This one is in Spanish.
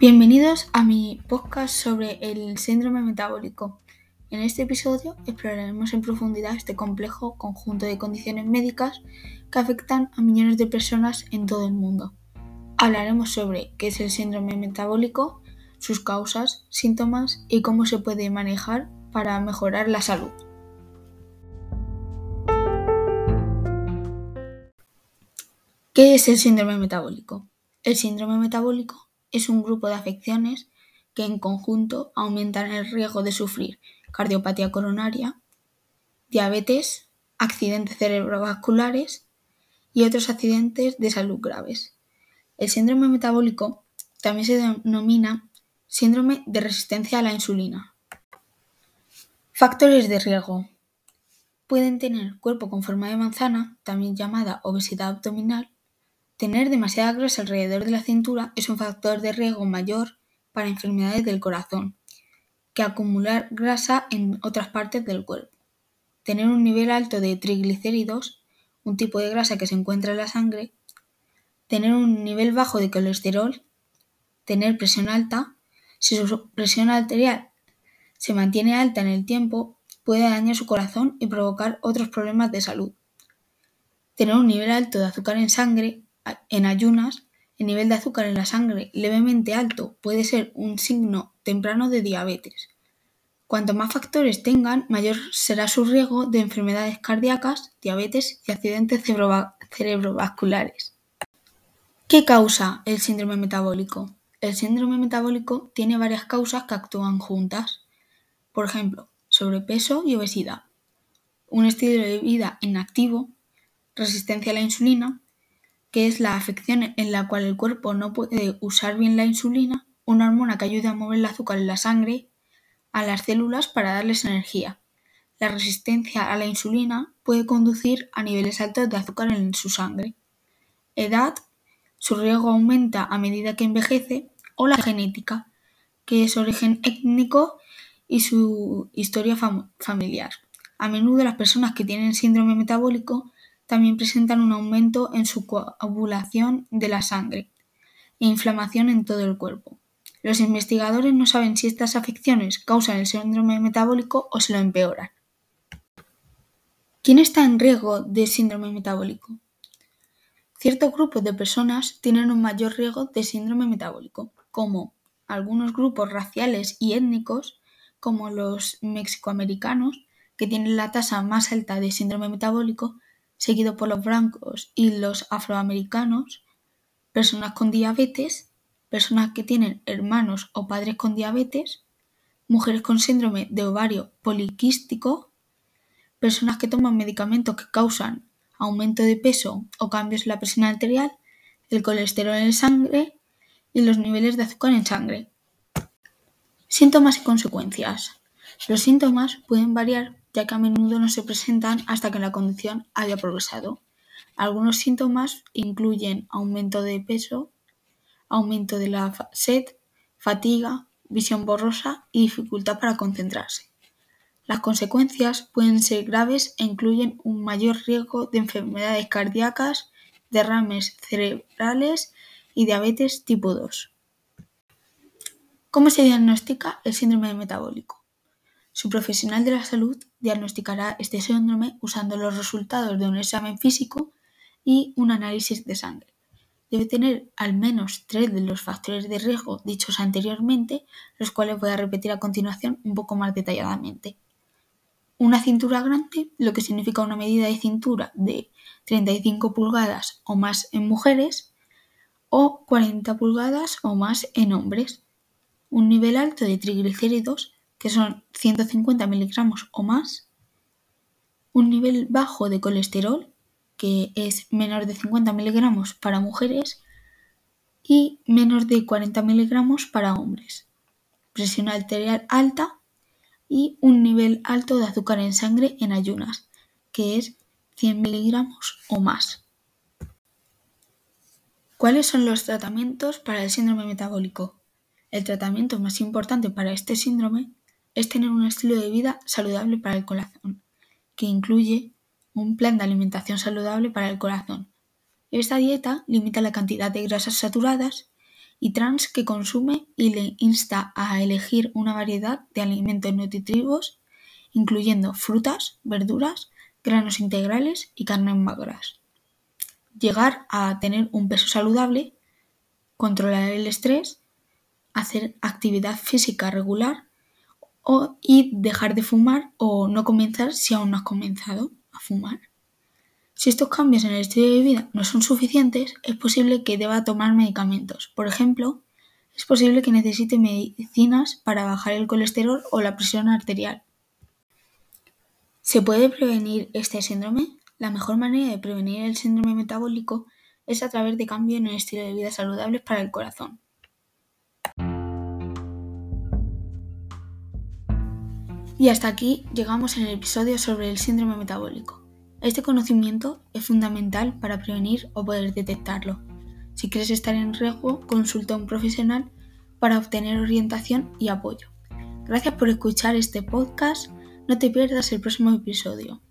Bienvenidos a mi podcast sobre el síndrome metabólico. En este episodio exploraremos en profundidad este complejo conjunto de condiciones médicas que afectan a millones de personas en todo el mundo. Hablaremos sobre qué es el síndrome metabólico, sus causas, síntomas y cómo se puede manejar para mejorar la salud. ¿Qué es el síndrome metabólico? El síndrome metabólico es un grupo de afecciones que en conjunto aumentan el riesgo de sufrir cardiopatía coronaria, diabetes, accidentes cerebrovasculares y otros accidentes de salud graves. El síndrome metabólico también se denomina síndrome de resistencia a la insulina. Factores de riesgo. Pueden tener cuerpo con forma de manzana, también llamada obesidad abdominal, Tener demasiada grasa alrededor de la cintura es un factor de riesgo mayor para enfermedades del corazón que acumular grasa en otras partes del cuerpo. Tener un nivel alto de triglicéridos, un tipo de grasa que se encuentra en la sangre. Tener un nivel bajo de colesterol. Tener presión alta. Si su presión arterial se mantiene alta en el tiempo, puede dañar su corazón y provocar otros problemas de salud. Tener un nivel alto de azúcar en sangre en ayunas, el nivel de azúcar en la sangre levemente alto puede ser un signo temprano de diabetes. Cuanto más factores tengan, mayor será su riesgo de enfermedades cardíacas, diabetes y accidentes cerebrovasculares. ¿Qué causa el síndrome metabólico? El síndrome metabólico tiene varias causas que actúan juntas. Por ejemplo, sobrepeso y obesidad, un estilo de vida inactivo, resistencia a la insulina, que es la afección en la cual el cuerpo no puede usar bien la insulina, una hormona que ayuda a mover el azúcar en la sangre a las células para darles energía. La resistencia a la insulina puede conducir a niveles altos de azúcar en su sangre. Edad, su riesgo aumenta a medida que envejece, o la genética, que es origen étnico y su historia familiar. A menudo las personas que tienen síndrome metabólico también presentan un aumento en su coagulación de la sangre e inflamación en todo el cuerpo. Los investigadores no saben si estas afecciones causan el síndrome metabólico o se lo empeoran. ¿Quién está en riesgo de síndrome metabólico? Ciertos grupos de personas tienen un mayor riesgo de síndrome metabólico, como algunos grupos raciales y étnicos, como los mexicoamericanos, que tienen la tasa más alta de síndrome metabólico, seguido por los blancos y los afroamericanos, personas con diabetes, personas que tienen hermanos o padres con diabetes, mujeres con síndrome de ovario poliquístico, personas que toman medicamentos que causan aumento de peso o cambios en la presión arterial, el colesterol en sangre y los niveles de azúcar en sangre. Síntomas y consecuencias. Los síntomas pueden variar ya que a menudo no se presentan hasta que la condición haya progresado. Algunos síntomas incluyen aumento de peso, aumento de la sed, fatiga, visión borrosa y dificultad para concentrarse. Las consecuencias pueden ser graves e incluyen un mayor riesgo de enfermedades cardíacas, derrames cerebrales y diabetes tipo 2. ¿Cómo se diagnostica el síndrome metabólico? Su profesional de la salud diagnosticará este síndrome usando los resultados de un examen físico y un análisis de sangre. Debe tener al menos tres de los factores de riesgo dichos anteriormente, los cuales voy a repetir a continuación un poco más detalladamente. Una cintura grande, lo que significa una medida de cintura de 35 pulgadas o más en mujeres o 40 pulgadas o más en hombres. Un nivel alto de triglicéridos, que son 150 miligramos o más, un nivel bajo de colesterol, que es menor de 50 miligramos para mujeres, y menos de 40 miligramos para hombres, presión arterial alta y un nivel alto de azúcar en sangre en ayunas, que es 100 miligramos o más. ¿Cuáles son los tratamientos para el síndrome metabólico? El tratamiento más importante para este síndrome es tener un estilo de vida saludable para el corazón, que incluye un plan de alimentación saludable para el corazón. Esta dieta limita la cantidad de grasas saturadas y trans que consume y le insta a elegir una variedad de alimentos nutritivos, incluyendo frutas, verduras, granos integrales y carnes magras. Llegar a tener un peso saludable, controlar el estrés, hacer actividad física regular y dejar de fumar o no comenzar si aún no has comenzado a fumar. Si estos cambios en el estilo de vida no son suficientes, es posible que deba tomar medicamentos. Por ejemplo, es posible que necesite medicinas para bajar el colesterol o la presión arterial. ¿Se puede prevenir este síndrome? La mejor manera de prevenir el síndrome metabólico es a través de cambios en el estilo de vida saludables para el corazón. Y hasta aquí llegamos en el episodio sobre el síndrome metabólico. Este conocimiento es fundamental para prevenir o poder detectarlo. Si quieres estar en riesgo, consulta a un profesional para obtener orientación y apoyo. Gracias por escuchar este podcast. No te pierdas el próximo episodio.